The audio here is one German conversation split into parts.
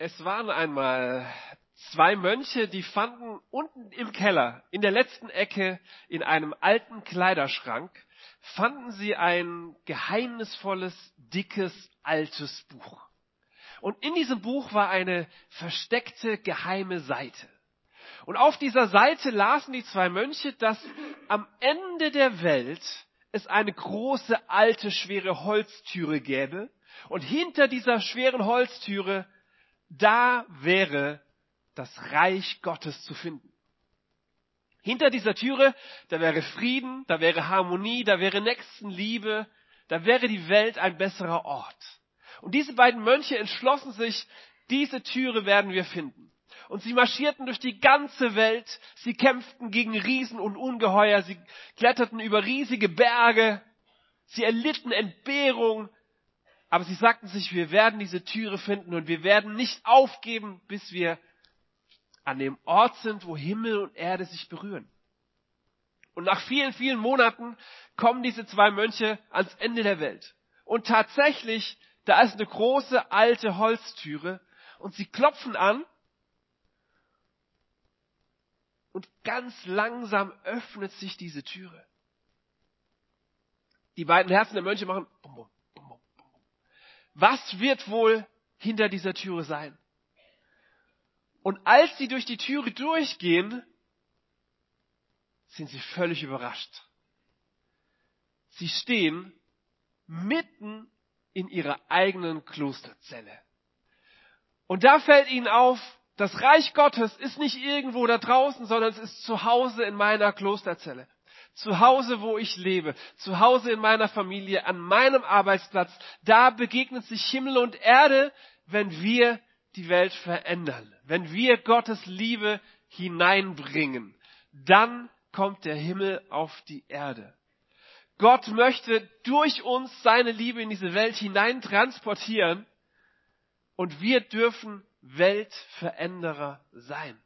Es waren einmal zwei Mönche, die fanden unten im Keller, in der letzten Ecke, in einem alten Kleiderschrank, fanden sie ein geheimnisvolles, dickes, altes Buch. Und in diesem Buch war eine versteckte, geheime Seite. Und auf dieser Seite lasen die zwei Mönche, dass am Ende der Welt es eine große, alte, schwere Holztüre gäbe. Und hinter dieser schweren Holztüre da wäre das Reich Gottes zu finden. Hinter dieser Türe, da wäre Frieden, da wäre Harmonie, da wäre Nächstenliebe, da wäre die Welt ein besserer Ort. Und diese beiden Mönche entschlossen sich, diese Türe werden wir finden. Und sie marschierten durch die ganze Welt, sie kämpften gegen Riesen und Ungeheuer, sie kletterten über riesige Berge, sie erlitten Entbehrung, aber sie sagten sich, wir werden diese Türe finden und wir werden nicht aufgeben, bis wir an dem Ort sind, wo Himmel und Erde sich berühren. Und nach vielen, vielen Monaten kommen diese zwei Mönche ans Ende der Welt. Und tatsächlich, da ist eine große alte Holztüre und sie klopfen an und ganz langsam öffnet sich diese Türe. Die beiden Herzen der Mönche machen bum, bum, was wird wohl hinter dieser Türe sein? Und als sie durch die Türe durchgehen, sind sie völlig überrascht. Sie stehen mitten in ihrer eigenen Klosterzelle. Und da fällt ihnen auf, das Reich Gottes ist nicht irgendwo da draußen, sondern es ist zu Hause in meiner Klosterzelle zu Hause, wo ich lebe, zu Hause in meiner Familie, an meinem Arbeitsplatz, da begegnet sich Himmel und Erde, wenn wir die Welt verändern, wenn wir Gottes Liebe hineinbringen, dann kommt der Himmel auf die Erde. Gott möchte durch uns seine Liebe in diese Welt hinein transportieren und wir dürfen Weltveränderer sein.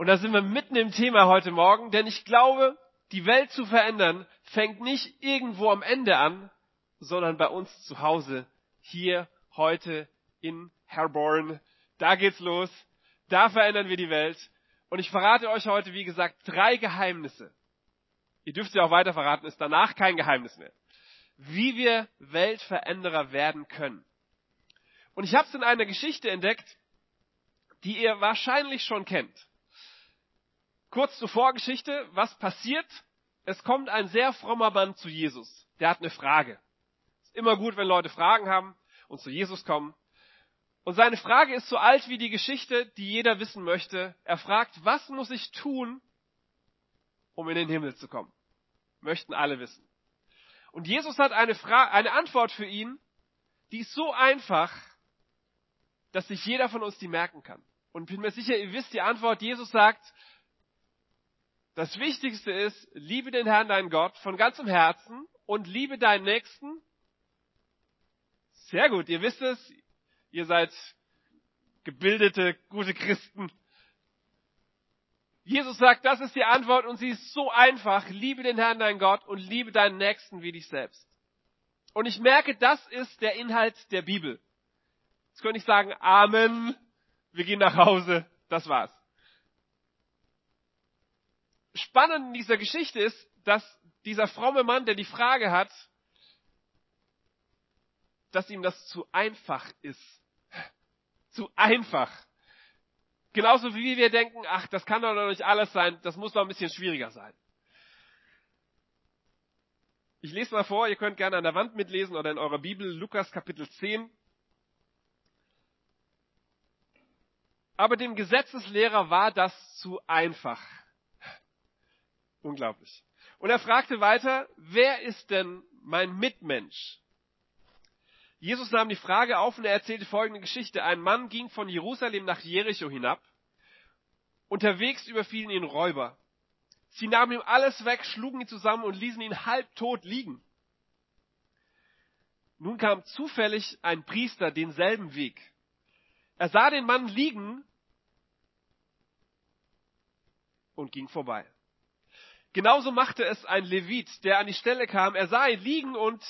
Und da sind wir mitten im Thema heute Morgen, denn ich glaube, die Welt zu verändern fängt nicht irgendwo am Ende an, sondern bei uns zu Hause, hier, heute, in Herborn. Da geht's los. Da verändern wir die Welt. Und ich verrate euch heute, wie gesagt, drei Geheimnisse. Ihr dürft sie auch weiter verraten, ist danach kein Geheimnis mehr. Wie wir Weltveränderer werden können. Und ich habe es in einer Geschichte entdeckt, die ihr wahrscheinlich schon kennt. Kurz zur Vorgeschichte, was passiert? Es kommt ein sehr frommer Mann zu Jesus. Der hat eine Frage. Ist immer gut, wenn Leute Fragen haben und zu Jesus kommen. Und seine Frage ist so alt wie die Geschichte, die jeder wissen möchte. Er fragt, was muss ich tun, um in den Himmel zu kommen? Möchten alle wissen. Und Jesus hat eine, Frage, eine Antwort für ihn, die ist so einfach, dass sich jeder von uns die merken kann. Und bin mir sicher, ihr wisst die Antwort. Jesus sagt, das Wichtigste ist, liebe den Herrn, deinen Gott, von ganzem Herzen und liebe deinen Nächsten. Sehr gut, ihr wisst es, ihr seid gebildete, gute Christen. Jesus sagt, das ist die Antwort und sie ist so einfach. Liebe den Herrn, deinen Gott und liebe deinen Nächsten wie dich selbst. Und ich merke, das ist der Inhalt der Bibel. Jetzt könnte ich sagen, Amen, wir gehen nach Hause, das war's spannend in dieser Geschichte ist, dass dieser fromme Mann, der die Frage hat, dass ihm das zu einfach ist. Zu einfach. Genauso wie wir denken, ach, das kann doch noch nicht alles sein, das muss noch ein bisschen schwieriger sein. Ich lese mal vor, ihr könnt gerne an der Wand mitlesen oder in eurer Bibel, Lukas Kapitel 10. Aber dem Gesetzeslehrer war das zu einfach. Unglaublich. Und er fragte weiter, wer ist denn mein Mitmensch? Jesus nahm die Frage auf und er erzählte folgende Geschichte. Ein Mann ging von Jerusalem nach Jericho hinab. Unterwegs überfielen ihn Räuber. Sie nahmen ihm alles weg, schlugen ihn zusammen und ließen ihn halbtot liegen. Nun kam zufällig ein Priester denselben Weg. Er sah den Mann liegen und ging vorbei. Genauso machte es ein Levit, der an die Stelle kam. Er sah ihn liegen und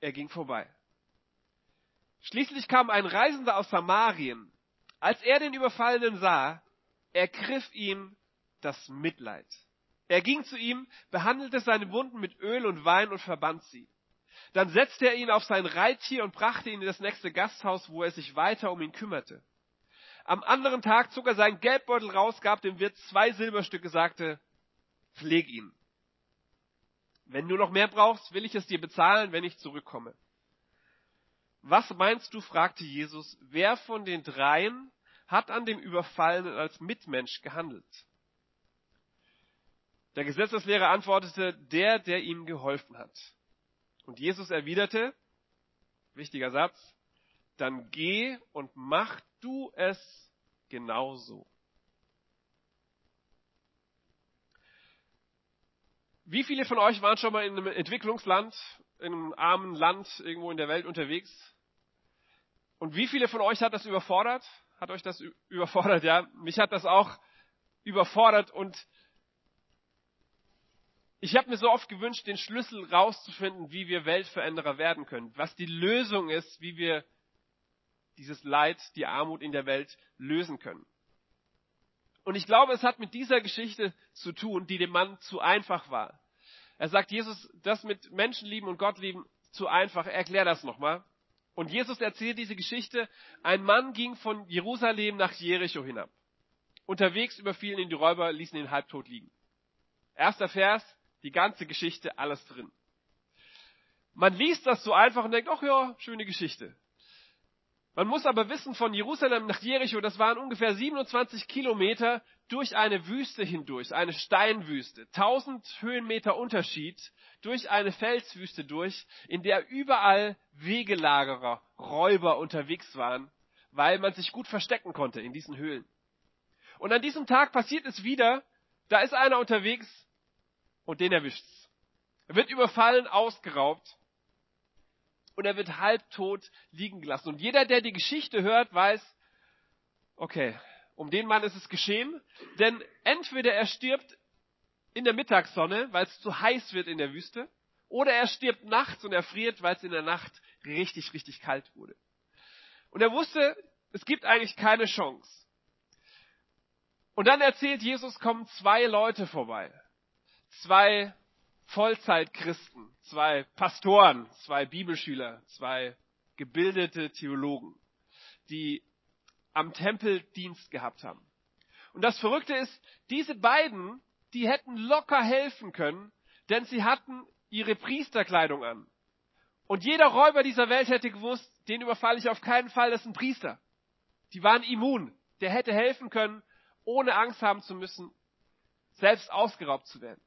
er ging vorbei. Schließlich kam ein Reisender aus Samarien. Als er den Überfallenen sah, ergriff ihm das Mitleid. Er ging zu ihm, behandelte seine Wunden mit Öl und Wein und verband sie. Dann setzte er ihn auf sein Reittier und brachte ihn in das nächste Gasthaus, wo er sich weiter um ihn kümmerte. Am anderen Tag zog er seinen Geldbeutel raus, gab dem Wirt zwei Silberstücke, sagte, pfleg ihn. Wenn du noch mehr brauchst, will ich es dir bezahlen, wenn ich zurückkomme. Was meinst du, fragte Jesus, wer von den dreien hat an dem Überfallenen als Mitmensch gehandelt? Der Gesetzeslehrer antwortete, der, der ihm geholfen hat. Und Jesus erwiderte, wichtiger Satz, dann geh und mach du es genauso. Wie viele von euch waren schon mal in einem Entwicklungsland, in einem armen Land irgendwo in der Welt unterwegs? Und wie viele von euch hat das überfordert? Hat euch das überfordert? Ja, mich hat das auch überfordert und ich habe mir so oft gewünscht, den Schlüssel rauszufinden, wie wir Weltveränderer werden können, was die Lösung ist, wie wir dieses Leid, die Armut in der Welt lösen können. Und ich glaube, es hat mit dieser Geschichte zu tun, die dem Mann zu einfach war. Er sagt, Jesus, das mit Menschenlieben und Gott lieben zu einfach. Erklär das nochmal. Und Jesus erzählt diese Geschichte. Ein Mann ging von Jerusalem nach Jericho hinab. Unterwegs überfielen ihn die Räuber, ließen ihn halbtot liegen. Erster Vers, die ganze Geschichte, alles drin. Man liest das so einfach und denkt, ach ja, schöne Geschichte. Man muss aber wissen, von Jerusalem nach Jericho, das waren ungefähr 27 Kilometer durch eine Wüste hindurch, eine Steinwüste, 1000 Höhenmeter Unterschied, durch eine Felswüste durch, in der überall Wegelagerer, Räuber unterwegs waren, weil man sich gut verstecken konnte in diesen Höhlen. Und an diesem Tag passiert es wieder, da ist einer unterwegs, und den erwischt's. Er wird überfallen, ausgeraubt und er wird halbtot liegen gelassen. Und jeder, der die Geschichte hört, weiß, okay, um den Mann ist es geschehen, denn entweder er stirbt in der Mittagssonne, weil es zu heiß wird in der Wüste, oder er stirbt nachts und erfriert, weil es in der Nacht richtig, richtig kalt wurde. Und er wusste, es gibt eigentlich keine Chance. Und dann erzählt Jesus, kommen zwei Leute vorbei zwei Vollzeitchristen, zwei Pastoren, zwei Bibelschüler, zwei gebildete Theologen, die am Tempel Dienst gehabt haben. Und das Verrückte ist, diese beiden, die hätten locker helfen können, denn sie hatten ihre Priesterkleidung an. Und jeder Räuber dieser Welt hätte gewusst, den überfalle ich auf keinen Fall, das ist ein Priester. Die waren immun. Der hätte helfen können, ohne Angst haben zu müssen, selbst ausgeraubt zu werden.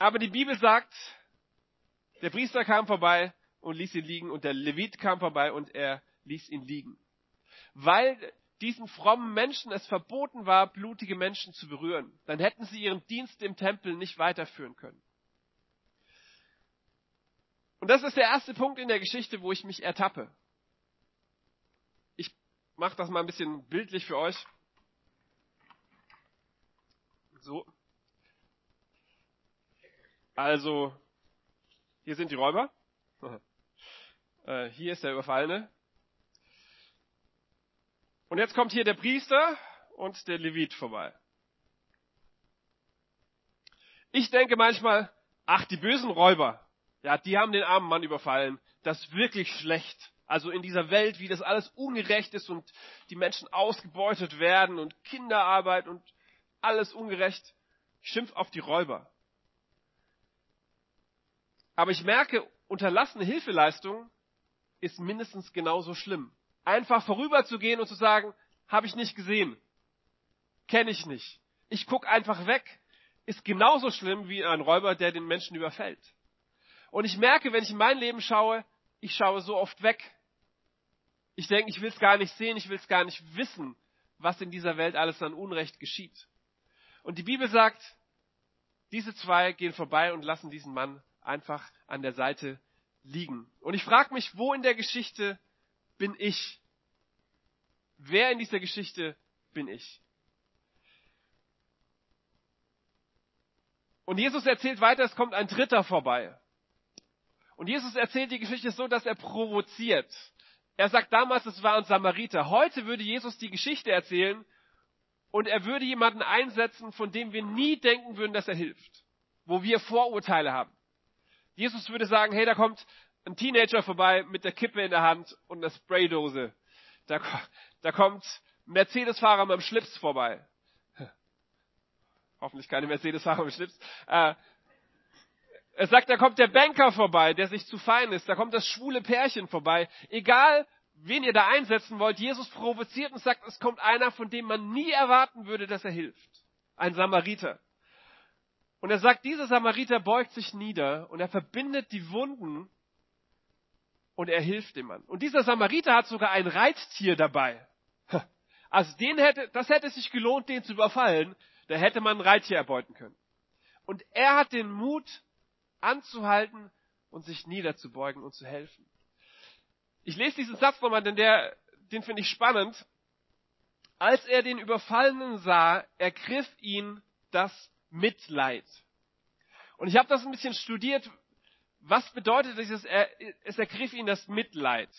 Aber die Bibel sagt, der Priester kam vorbei und ließ ihn liegen und der Levit kam vorbei und er ließ ihn liegen. Weil diesen frommen Menschen es verboten war, blutige Menschen zu berühren. Dann hätten sie ihren Dienst im Tempel nicht weiterführen können. Und das ist der erste Punkt in der Geschichte, wo ich mich ertappe. Ich mache das mal ein bisschen bildlich für euch. So. Also, hier sind die Räuber. Äh, hier ist der Überfallene. Und jetzt kommt hier der Priester und der Levit vorbei. Ich denke manchmal, ach, die bösen Räuber, ja, die haben den armen Mann überfallen. Das ist wirklich schlecht. Also in dieser Welt, wie das alles ungerecht ist und die Menschen ausgebeutet werden und Kinderarbeit und alles ungerecht. Schimpf auf die Räuber. Aber ich merke, unterlassene Hilfeleistung ist mindestens genauso schlimm. Einfach vorüberzugehen und zu sagen, habe ich nicht gesehen, kenne ich nicht. Ich guck einfach weg, ist genauso schlimm wie ein Räuber, der den Menschen überfällt. Und ich merke, wenn ich in mein Leben schaue, ich schaue so oft weg. Ich denke, ich will es gar nicht sehen, ich will es gar nicht wissen, was in dieser Welt alles an Unrecht geschieht. Und die Bibel sagt, diese zwei gehen vorbei und lassen diesen Mann einfach an der Seite liegen. Und ich frage mich, wo in der Geschichte bin ich? Wer in dieser Geschichte bin ich? Und Jesus erzählt weiter, es kommt ein Dritter vorbei. Und Jesus erzählt die Geschichte so, dass er provoziert. Er sagt damals, es waren Samariter. Heute würde Jesus die Geschichte erzählen und er würde jemanden einsetzen, von dem wir nie denken würden, dass er hilft. Wo wir Vorurteile haben. Jesus würde sagen, hey, da kommt ein Teenager vorbei mit der Kippe in der Hand und einer Spraydose. Da, da kommt ein Mercedes-Fahrer mit dem Schlips vorbei. Hoffentlich keine Mercedes-Fahrer mit Schlips. Äh, er sagt, da kommt der Banker vorbei, der sich zu fein ist. Da kommt das schwule Pärchen vorbei. Egal, wen ihr da einsetzen wollt, Jesus provoziert und sagt, es kommt einer, von dem man nie erwarten würde, dass er hilft. Ein Samariter. Und er sagt, dieser Samariter beugt sich nieder und er verbindet die Wunden und er hilft dem Mann. Und dieser Samariter hat sogar ein Reittier dabei. Also den hätte, das hätte sich gelohnt, den zu überfallen. Da hätte man ein Reittier erbeuten können. Und er hat den Mut, anzuhalten und sich niederzubeugen und zu helfen. Ich lese diesen Satz nochmal, denn der, den finde ich spannend. Als er den Überfallenen sah, ergriff ihn das Mitleid. Und ich habe das ein bisschen studiert. Was bedeutet dieses, es ergriff ihn das Mitleid?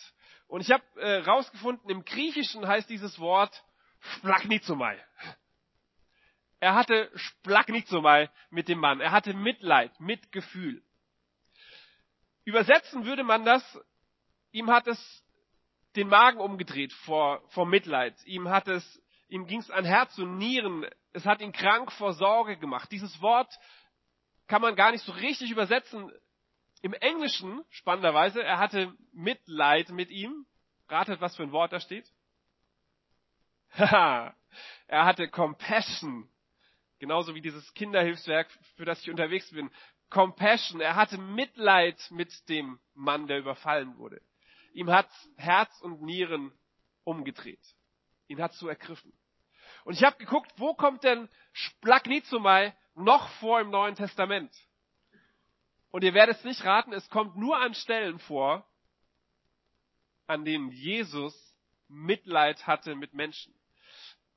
Und ich habe äh, rausgefunden, im Griechischen heißt dieses Wort Splaknizomai. Er hatte Splaknizomai mit dem Mann. Er hatte Mitleid, Mitgefühl. Übersetzen würde man das, ihm hat es den Magen umgedreht vor, vor Mitleid. Ihm hat es, ihm ging es an Herz und Nieren. Es hat ihn krank vor Sorge gemacht. Dieses Wort kann man gar nicht so richtig übersetzen. Im Englischen, spannenderweise, er hatte Mitleid mit ihm. Ratet, was für ein Wort da steht? Haha, er hatte Compassion. Genauso wie dieses Kinderhilfswerk, für das ich unterwegs bin. Compassion. Er hatte Mitleid mit dem Mann, der überfallen wurde. Ihm hat Herz und Nieren umgedreht. Ihn hat so ergriffen. Und ich habe geguckt, wo kommt denn Splagnizomai noch vor im Neuen Testament? Und ihr werdet es nicht raten, es kommt nur an Stellen vor, an denen Jesus Mitleid hatte mit Menschen.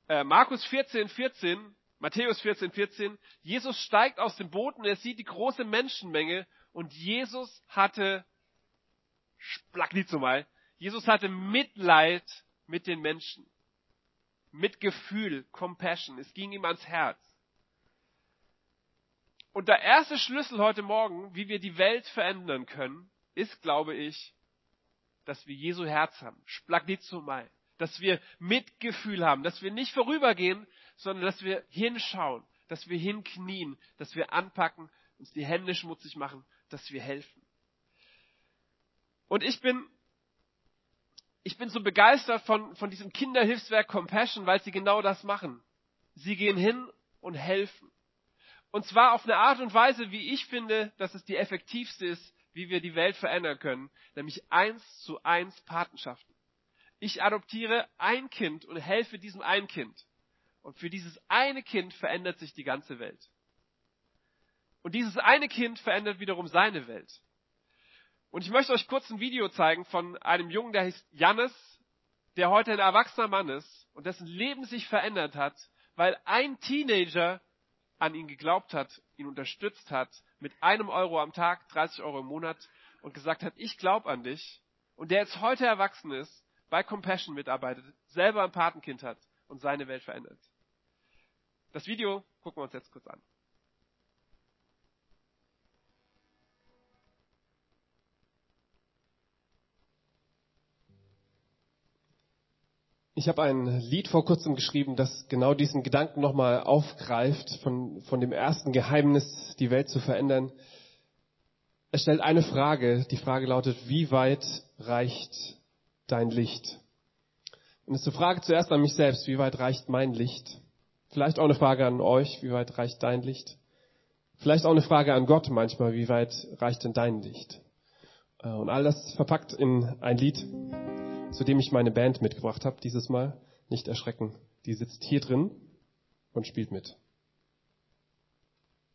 Äh, Markus 14, 14, Matthäus 14, 14, Jesus steigt aus dem Boot und er sieht die große Menschenmenge und Jesus hatte, Splagnizomai, Jesus hatte Mitleid mit den Menschen. Mit Gefühl, Compassion. Es ging ihm ans Herz. Und der erste Schlüssel heute Morgen, wie wir die Welt verändern können, ist, glaube ich, dass wir Jesu Herz haben. Splagnizomai. Dass wir Mitgefühl haben. Dass wir nicht vorübergehen, sondern dass wir hinschauen. Dass wir hinknien. Dass wir anpacken, uns die Hände schmutzig machen, dass wir helfen. Und ich bin, ich bin so begeistert von, von diesem Kinderhilfswerk Compassion, weil sie genau das machen. Sie gehen hin und helfen. Und zwar auf eine Art und Weise, wie ich finde, dass es die effektivste ist, wie wir die Welt verändern können, nämlich eins zu eins Patenschaften. Ich adoptiere ein Kind und helfe diesem ein Kind. Und für dieses eine Kind verändert sich die ganze Welt. Und dieses eine Kind verändert wiederum seine Welt. Und ich möchte euch kurz ein Video zeigen von einem Jungen, der heißt Jannis, der heute ein erwachsener Mann ist und dessen Leben sich verändert hat, weil ein Teenager an ihn geglaubt hat, ihn unterstützt hat, mit einem Euro am Tag, 30 Euro im Monat und gesagt hat, ich glaube an dich. Und der jetzt heute erwachsen ist, bei Compassion mitarbeitet, selber ein Patenkind hat und seine Welt verändert. Das Video gucken wir uns jetzt kurz an. Ich habe ein Lied vor kurzem geschrieben, das genau diesen Gedanken nochmal aufgreift, von, von dem ersten Geheimnis, die Welt zu verändern. Es stellt eine Frage. Die Frage lautet, wie weit reicht dein Licht? Und es ist eine Frage zuerst an mich selbst, wie weit reicht mein Licht? Vielleicht auch eine Frage an euch, wie weit reicht dein Licht? Vielleicht auch eine Frage an Gott manchmal, wie weit reicht denn dein Licht? Äh, und all das verpackt in ein Lied zu dem ich meine Band mitgebracht habe dieses Mal. Nicht erschrecken. Die sitzt hier drin und spielt mit.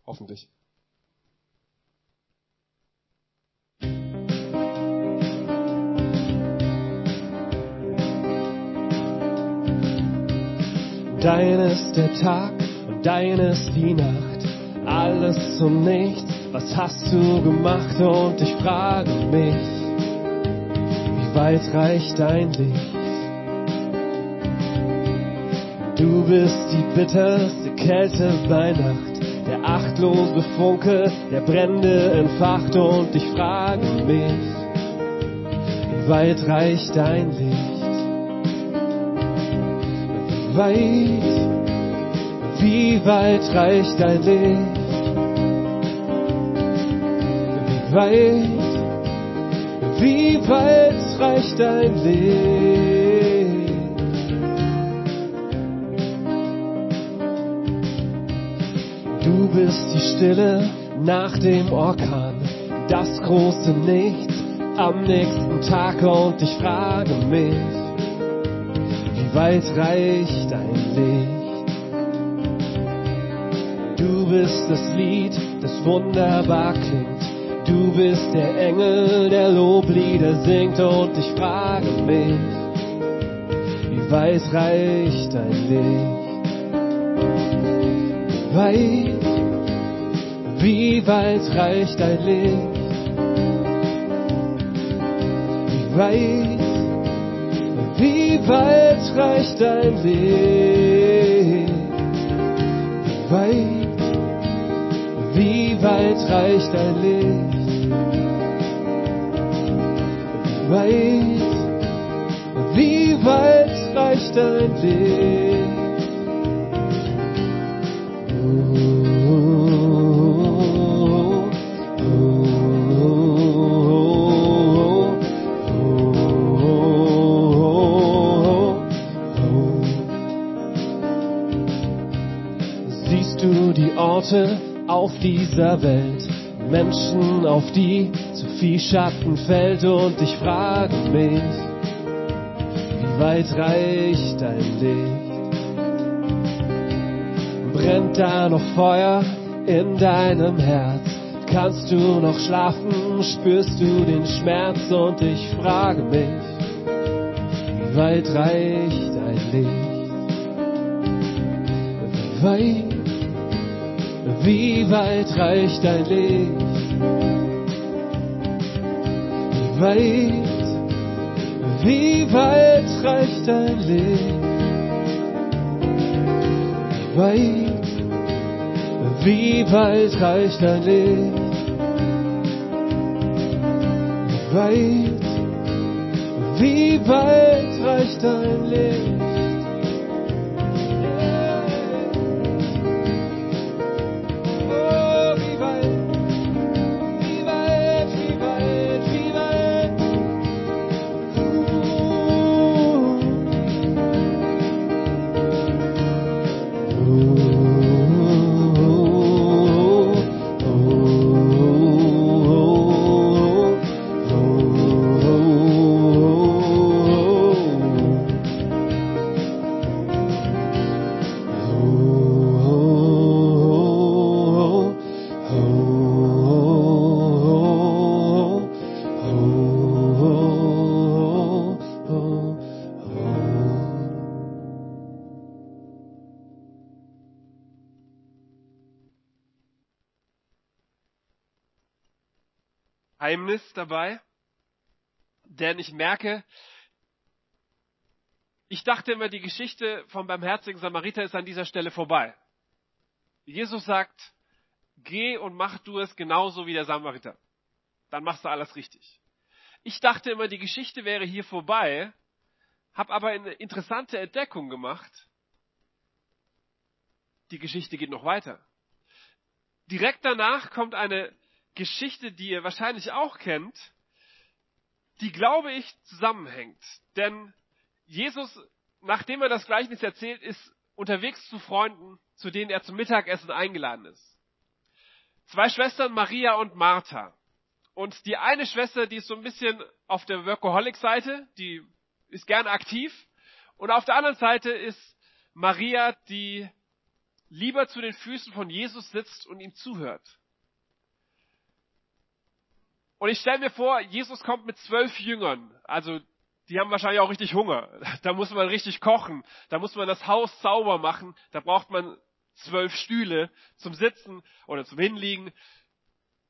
Hoffentlich. Dein ist der Tag und dein ist die Nacht. Alles und nichts, was hast du gemacht? Und ich frage mich, wie weit reicht dein Licht? Du bist die bitterste Kälte bei Nacht, der achtlose Funke, der Brände entfacht und ich frage mich, wie weit reicht dein Licht? Wie weit, wie weit reicht dein Licht? Wie weit, wie weit reicht dein Licht? Du bist die Stille nach dem Orkan, das große Nichts am nächsten Tag und ich frage mich, wie weit reicht dein Licht? Du bist das Lied, das wunderbar klingt. Du bist der Engel, der Loblieder singt und ich frage mich, wie weit reicht dein Licht? weit, wie weit reicht dein Licht? Wie weit, wie weit reicht dein Licht? Wie weit, wie weit reicht dein Licht? Weit, wie weit reicht dein Licht? Siehst du die Orte auf dieser Welt, Menschen, auf die viel Schatten fällt und ich frage mich, wie weit reicht dein Licht? Brennt da noch Feuer in deinem Herz? Kannst du noch schlafen? Spürst du den Schmerz? Und ich frage mich, wie weit reicht dein Licht? Wie weit, wie weit reicht dein Licht? Weit, wie weit reicht dein Licht? Wie weit, wie weit reicht dein Licht? Wie weit, wie weit reicht dein Licht? Geheimnis dabei, denn ich merke, ich dachte immer, die Geschichte vom barmherzigen Samariter ist an dieser Stelle vorbei. Jesus sagt, geh und mach du es genauso wie der Samariter. Dann machst du alles richtig. Ich dachte immer, die Geschichte wäre hier vorbei, habe aber eine interessante Entdeckung gemacht. Die Geschichte geht noch weiter. Direkt danach kommt eine Geschichte, die ihr wahrscheinlich auch kennt, die, glaube ich, zusammenhängt. Denn Jesus, nachdem er das Gleichnis erzählt, ist unterwegs zu Freunden, zu denen er zum Mittagessen eingeladen ist. Zwei Schwestern, Maria und Martha. Und die eine Schwester, die ist so ein bisschen auf der Workaholic-Seite, die ist gern aktiv. Und auf der anderen Seite ist Maria, die lieber zu den Füßen von Jesus sitzt und ihm zuhört. Und ich stelle mir vor, Jesus kommt mit zwölf Jüngern. Also die haben wahrscheinlich auch richtig Hunger. Da muss man richtig kochen. Da muss man das Haus sauber machen. Da braucht man zwölf Stühle zum Sitzen oder zum Hinliegen.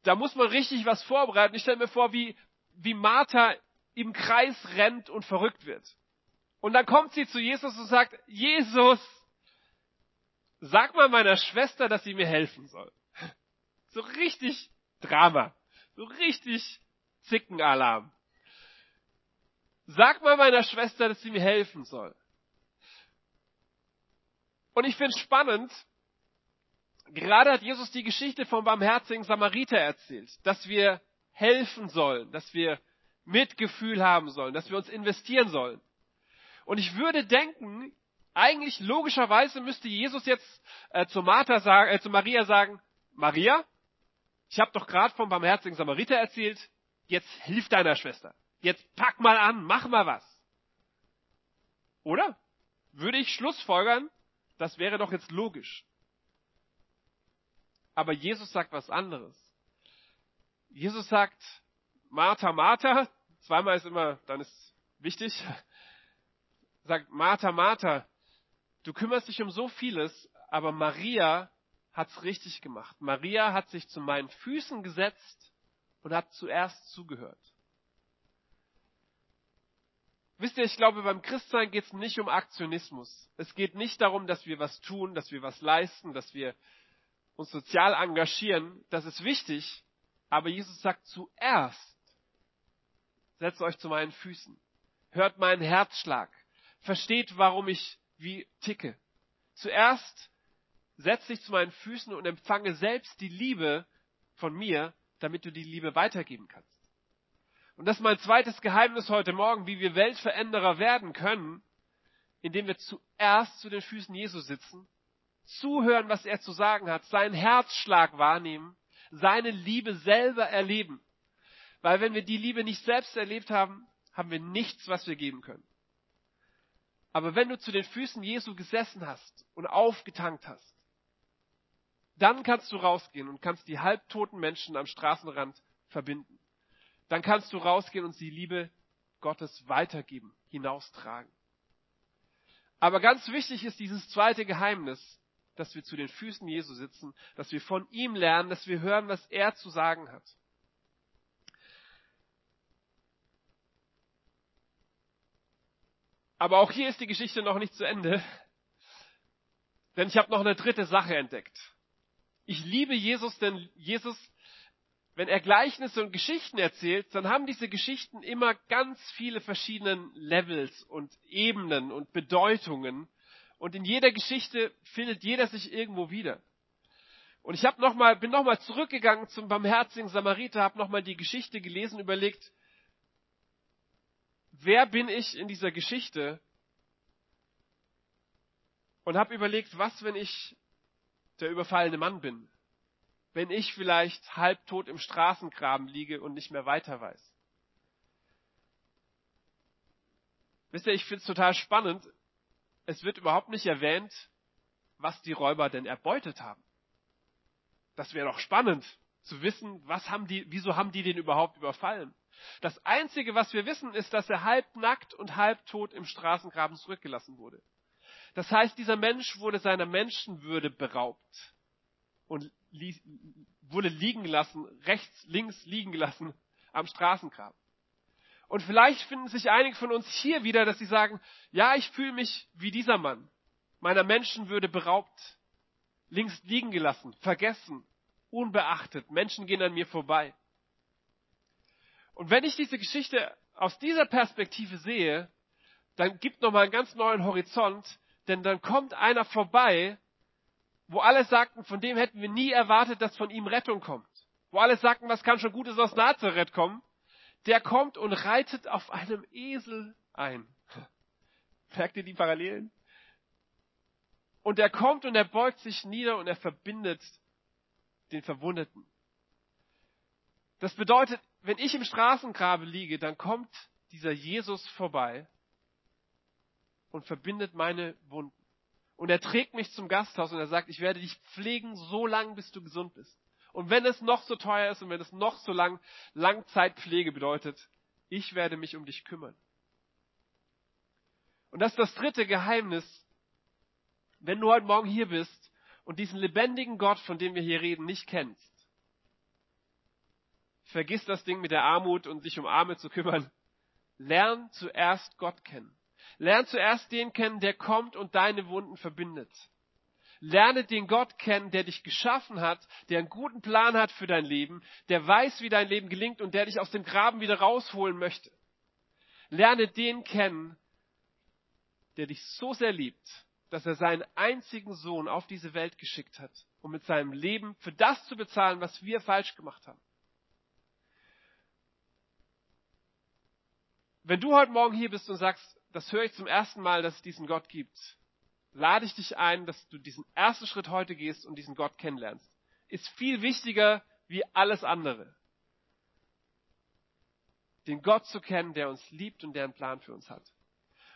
da muss man richtig was vorbereiten. Ich stelle mir vor, wie, wie Martha im Kreis rennt und verrückt wird. Und dann kommt sie zu Jesus und sagt, Jesus, sag mal meiner Schwester, dass sie mir helfen soll. So richtig Drama. So richtig Zickenalarm. Sag mal meiner Schwester, dass sie mir helfen soll. Und ich finde spannend, gerade hat Jesus die Geschichte vom barmherzigen Samariter erzählt, dass wir helfen sollen, dass wir Mitgefühl haben sollen, dass wir uns investieren sollen. Und ich würde denken, eigentlich logischerweise müsste Jesus jetzt äh, zu, Martha sagen, äh, zu Maria sagen, Maria, ich habe doch gerade vom barmherzigen Samariter erzählt, jetzt hilf deiner Schwester. Jetzt pack mal an, mach mal was. Oder? Würde ich Schlussfolgern, das wäre doch jetzt logisch. Aber Jesus sagt was anderes. Jesus sagt, Martha, Martha, zweimal ist immer, dann ist wichtig, sagt Martha, Martha, du kümmerst dich um so vieles, aber Maria hat's richtig gemacht. Maria hat sich zu meinen Füßen gesetzt und hat zuerst zugehört. Wisst ihr, ich glaube, beim Christsein geht es nicht um Aktionismus. Es geht nicht darum, dass wir was tun, dass wir was leisten, dass wir uns sozial engagieren. Das ist wichtig. Aber Jesus sagt zuerst, setzt euch zu meinen Füßen. Hört meinen Herzschlag. Versteht, warum ich wie ticke. Zuerst setz dich zu meinen Füßen und empfange selbst die Liebe von mir, damit du die Liebe weitergeben kannst. Und das ist mein zweites Geheimnis heute Morgen, wie wir Weltveränderer werden können, indem wir zuerst zu den Füßen Jesu sitzen, zuhören, was er zu sagen hat, seinen Herzschlag wahrnehmen, seine Liebe selber erleben. Weil wenn wir die Liebe nicht selbst erlebt haben, haben wir nichts, was wir geben können. Aber wenn du zu den Füßen Jesu gesessen hast und aufgetankt hast, dann kannst du rausgehen und kannst die halbtoten Menschen am Straßenrand verbinden dann kannst du rausgehen und die Liebe Gottes weitergeben, hinaustragen. Aber ganz wichtig ist dieses zweite Geheimnis, dass wir zu den Füßen Jesu sitzen, dass wir von ihm lernen, dass wir hören, was er zu sagen hat. Aber auch hier ist die Geschichte noch nicht zu Ende, denn ich habe noch eine dritte Sache entdeckt. Ich liebe Jesus, denn Jesus wenn er Gleichnisse und Geschichten erzählt, dann haben diese Geschichten immer ganz viele verschiedene Levels und Ebenen und Bedeutungen. Und in jeder Geschichte findet jeder sich irgendwo wieder. Und ich hab noch mal, bin nochmal zurückgegangen zum barmherzigen Samariter, habe nochmal die Geschichte gelesen, überlegt, wer bin ich in dieser Geschichte? Und habe überlegt, was, wenn ich der überfallene Mann bin? wenn ich vielleicht halbtot im Straßengraben liege und nicht mehr weiter weiß? Wisst ihr, ich finde es total spannend. Es wird überhaupt nicht erwähnt, was die Räuber denn erbeutet haben. Das wäre doch spannend zu wissen, was haben die, wieso haben die den überhaupt überfallen? Das einzige, was wir wissen, ist, dass er halbnackt und halbtot im Straßengraben zurückgelassen wurde. Das heißt, dieser Mensch wurde seiner Menschenwürde beraubt und wurde liegen gelassen, rechts, links liegen gelassen am Straßengraben. Und vielleicht finden sich einige von uns hier wieder, dass sie sagen, ja, ich fühle mich wie dieser Mann, meiner Menschenwürde beraubt, links liegen gelassen, vergessen, unbeachtet, Menschen gehen an mir vorbei. Und wenn ich diese Geschichte aus dieser Perspektive sehe, dann gibt nochmal einen ganz neuen Horizont, denn dann kommt einer vorbei, wo alle sagten, von dem hätten wir nie erwartet, dass von ihm Rettung kommt. Wo alle sagten, was kann schon Gutes aus Nazareth kommen, der kommt und reitet auf einem Esel ein. Merkt ihr die Parallelen? Und er kommt und er beugt sich nieder und er verbindet den Verwundeten. Das bedeutet, wenn ich im Straßengrabe liege, dann kommt dieser Jesus vorbei und verbindet meine Wunden. Und er trägt mich zum Gasthaus und er sagt, ich werde dich pflegen so lang, bis du gesund bist. Und wenn es noch so teuer ist und wenn es noch so lang Langzeitpflege bedeutet, ich werde mich um dich kümmern. Und das ist das dritte Geheimnis. Wenn du heute Morgen hier bist und diesen lebendigen Gott, von dem wir hier reden, nicht kennst, vergiss das Ding mit der Armut und sich um Arme zu kümmern. Lern zuerst Gott kennen. Lern zuerst den kennen, der kommt und deine Wunden verbindet. Lerne den Gott kennen, der dich geschaffen hat, der einen guten Plan hat für dein Leben, der weiß, wie dein Leben gelingt und der dich aus dem Graben wieder rausholen möchte. Lerne den kennen, der dich so sehr liebt, dass er seinen einzigen Sohn auf diese Welt geschickt hat, um mit seinem Leben für das zu bezahlen, was wir falsch gemacht haben. Wenn du heute Morgen hier bist und sagst, das höre ich zum ersten Mal, dass es diesen Gott gibt, lade ich dich ein, dass du diesen ersten Schritt heute gehst und diesen Gott kennenlernst. Ist viel wichtiger wie alles andere. Den Gott zu kennen, der uns liebt und der einen Plan für uns hat.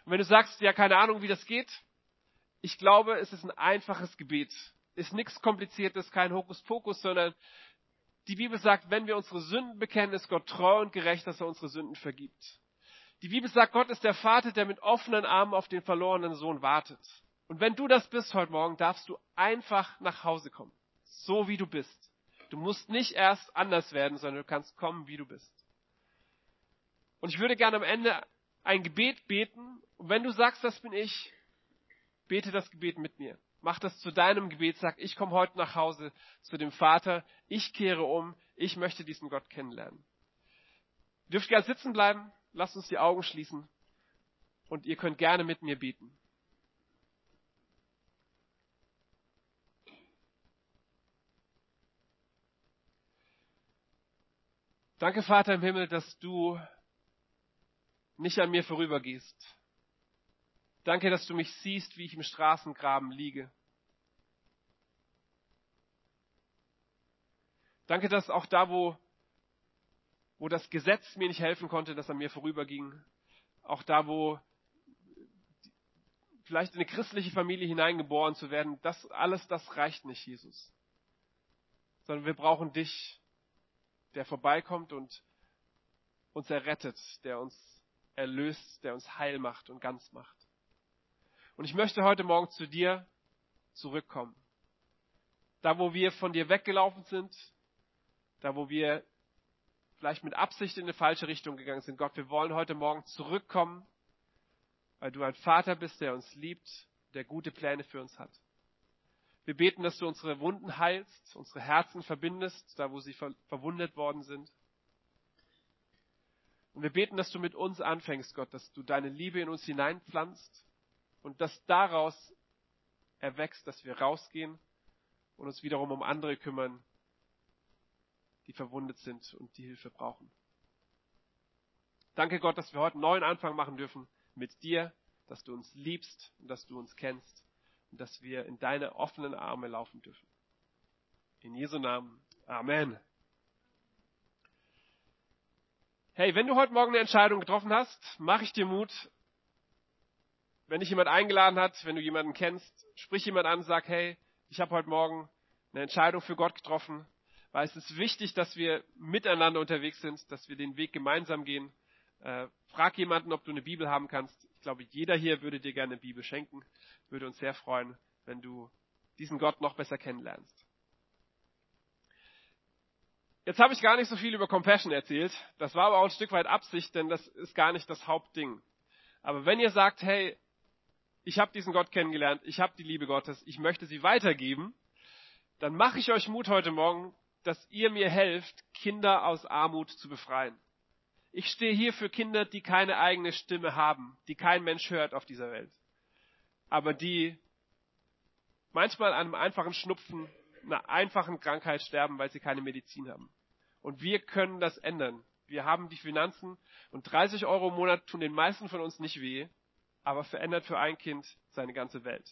Und wenn du sagst, ja, keine Ahnung, wie das geht, ich glaube, es ist ein einfaches Gebet. Ist nichts Kompliziertes, kein Hokuspokus, sondern die Bibel sagt, wenn wir unsere Sünden bekennen, ist Gott treu und gerecht, dass er unsere Sünden vergibt. Die Bibel sagt, Gott ist der Vater, der mit offenen Armen auf den verlorenen Sohn wartet. Und wenn du das bist heute Morgen, darfst du einfach nach Hause kommen. So wie du bist. Du musst nicht erst anders werden, sondern du kannst kommen, wie du bist. Und ich würde gerne am Ende ein Gebet beten. Und wenn du sagst, das bin ich, bete das Gebet mit mir. Mach das zu deinem Gebet. Sag, ich komme heute nach Hause zu dem Vater. Ich kehre um. Ich möchte diesen Gott kennenlernen. Ihr dürft gerne sitzen bleiben. Lasst uns die Augen schließen. Und ihr könnt gerne mit mir beten. Danke, Vater im Himmel, dass du nicht an mir vorübergehst. Danke, dass du mich siehst, wie ich im Straßengraben liege. Danke, dass auch da, wo, wo das Gesetz mir nicht helfen konnte, dass an mir vorüberging, auch da, wo vielleicht in eine christliche Familie hineingeboren zu werden, das alles, das reicht nicht, Jesus. Sondern wir brauchen dich, der vorbeikommt und uns errettet, der uns erlöst, der uns heil macht und ganz macht. Und ich möchte heute Morgen zu dir zurückkommen. Da, wo wir von dir weggelaufen sind, da, wo wir vielleicht mit Absicht in eine falsche Richtung gegangen sind. Gott, wir wollen heute Morgen zurückkommen, weil du ein Vater bist, der uns liebt, der gute Pläne für uns hat. Wir beten, dass du unsere Wunden heilst, unsere Herzen verbindest, da wo sie ver verwundet worden sind. Und wir beten, dass du mit uns anfängst, Gott, dass du deine Liebe in uns hineinpflanzt und dass daraus erwächst, dass wir rausgehen und uns wiederum um andere kümmern, die verwundet sind und die Hilfe brauchen. Danke Gott, dass wir heute einen neuen Anfang machen dürfen mit dir, dass du uns liebst und dass du uns kennst und dass wir in deine offenen Arme laufen dürfen. In Jesu Namen. Amen. Hey, wenn du heute Morgen eine Entscheidung getroffen hast, mache ich dir Mut. Wenn dich jemand eingeladen hat, wenn du jemanden kennst, sprich jemand an, sag, hey, ich habe heute Morgen eine Entscheidung für Gott getroffen, weil es ist wichtig, dass wir miteinander unterwegs sind, dass wir den Weg gemeinsam gehen. Äh, frag jemanden, ob du eine Bibel haben kannst. Ich glaube, jeder hier würde dir gerne eine Bibel schenken würde uns sehr freuen, wenn du diesen Gott noch besser kennenlernst. Jetzt habe ich gar nicht so viel über Compassion erzählt. Das war aber auch ein Stück weit Absicht, denn das ist gar nicht das Hauptding. Aber wenn ihr sagt, hey, ich habe diesen Gott kennengelernt, ich habe die Liebe Gottes, ich möchte sie weitergeben, dann mache ich euch Mut heute Morgen, dass ihr mir helft, Kinder aus Armut zu befreien. Ich stehe hier für Kinder, die keine eigene Stimme haben, die kein Mensch hört auf dieser Welt aber die manchmal an einem einfachen Schnupfen, einer einfachen Krankheit sterben, weil sie keine Medizin haben. Und wir können das ändern. Wir haben die Finanzen und 30 Euro im Monat tun den meisten von uns nicht weh, aber verändert für ein Kind seine ganze Welt.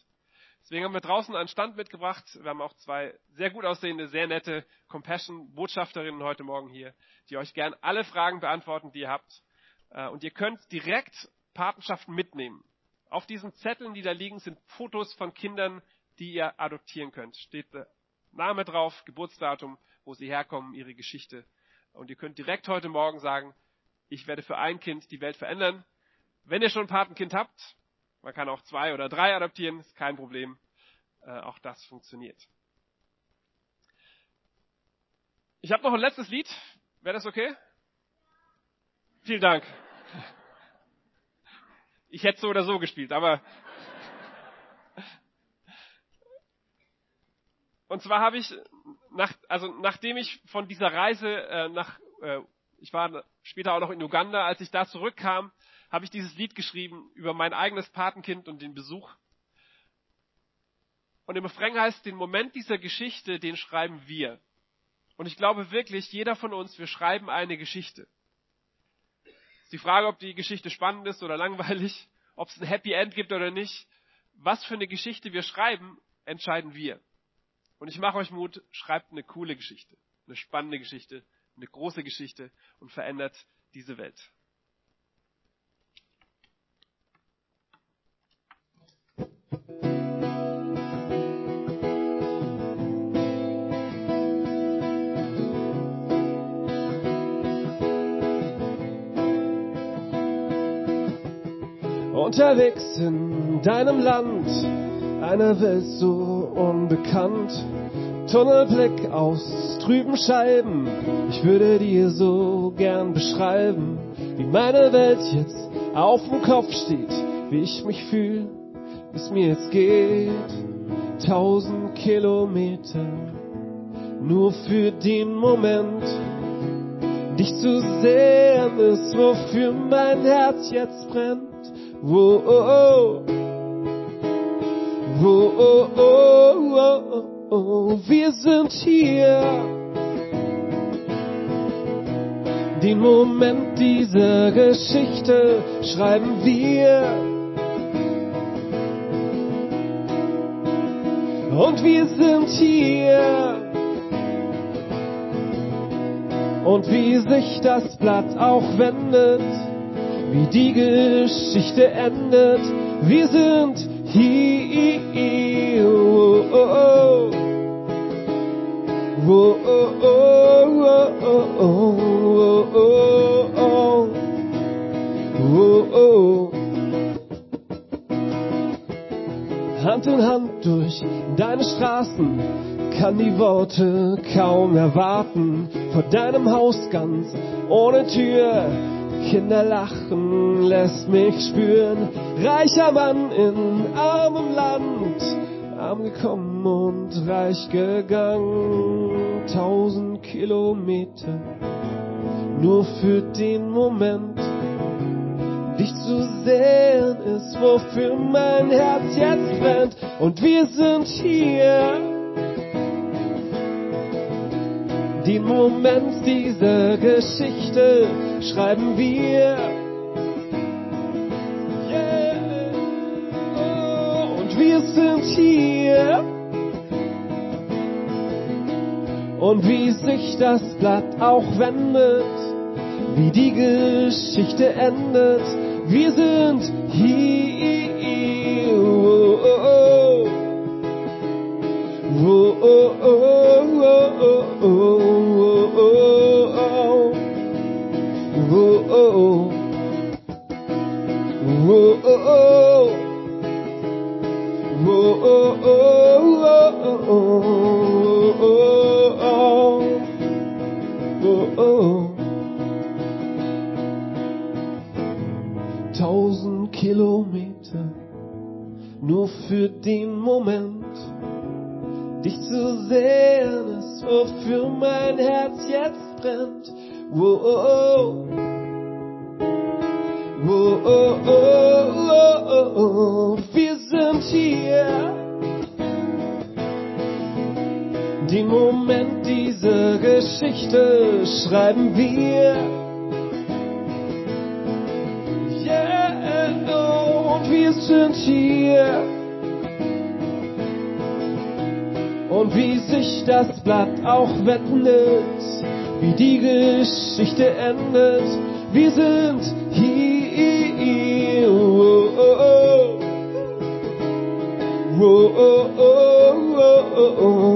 Deswegen haben wir draußen einen Stand mitgebracht. Wir haben auch zwei sehr gut aussehende, sehr nette Compassion-Botschafterinnen heute Morgen hier, die euch gern alle Fragen beantworten, die ihr habt. Äh, und ihr könnt direkt Patenschaften mitnehmen. Auf diesen Zetteln, die da liegen, sind Fotos von Kindern, die ihr adoptieren könnt. Steht der Name drauf, Geburtsdatum, wo sie herkommen, ihre Geschichte. Und ihr könnt direkt heute Morgen sagen, ich werde für ein Kind die Welt verändern. Wenn ihr schon ein Patenkind habt, man kann auch zwei oder drei adoptieren, ist kein Problem. Äh, auch das funktioniert. Ich habe noch ein letztes Lied. Wäre das okay? Vielen Dank. Ich hätte so oder so gespielt, aber. Und zwar habe ich, nach, also nachdem ich von dieser Reise äh, nach, äh, ich war später auch noch in Uganda, als ich da zurückkam, habe ich dieses Lied geschrieben über mein eigenes Patenkind und den Besuch. Und im Refrain heißt, den Moment dieser Geschichte, den schreiben wir. Und ich glaube wirklich, jeder von uns, wir schreiben eine Geschichte. Ist die Frage, ob die Geschichte spannend ist oder langweilig, ob es ein Happy End gibt oder nicht. Was für eine Geschichte wir schreiben, entscheiden wir. Und ich mache euch Mut, schreibt eine coole Geschichte, eine spannende Geschichte, eine große Geschichte und verändert diese Welt. Unterwegs in deinem Land, einer Welt so unbekannt. Tunnelblick aus trüben Scheiben, ich würde dir so gern beschreiben, wie meine Welt jetzt auf dem Kopf steht, wie ich mich fühle, wie es mir jetzt geht. Tausend Kilometer, nur für den Moment, dich zu sehen ist, wofür mein Herz jetzt brennt. Wir sind hier. Den Moment dieser Geschichte schreiben wir. Und wir sind hier. Und wie sich das Blatt auch wendet, wie die Geschichte endet. Wir sind hier. Hand in Hand durch deine Straßen kann die Worte kaum erwarten. Vor deinem Haus ganz ohne Tür Kinder lachen, lässt mich spüren. Reicher Mann in armem Land, arm gekommen und reich gegangen. Tausend Kilometer, nur für den Moment. Dich zu sehen ist, wofür mein Herz jetzt brennt. Und wir sind hier. Den Moment dieser Geschichte schreiben wir. Yeah. Oh, und wir sind hier. Und wie sich das Blatt auch wendet, wie die Geschichte endet, wir sind hier. Den Moment dieser Geschichte schreiben wir. Yeah, oh, und wir sind hier. Und wie sich das Blatt auch wendet, wie die Geschichte endet, wir sind hier. Oh, oh,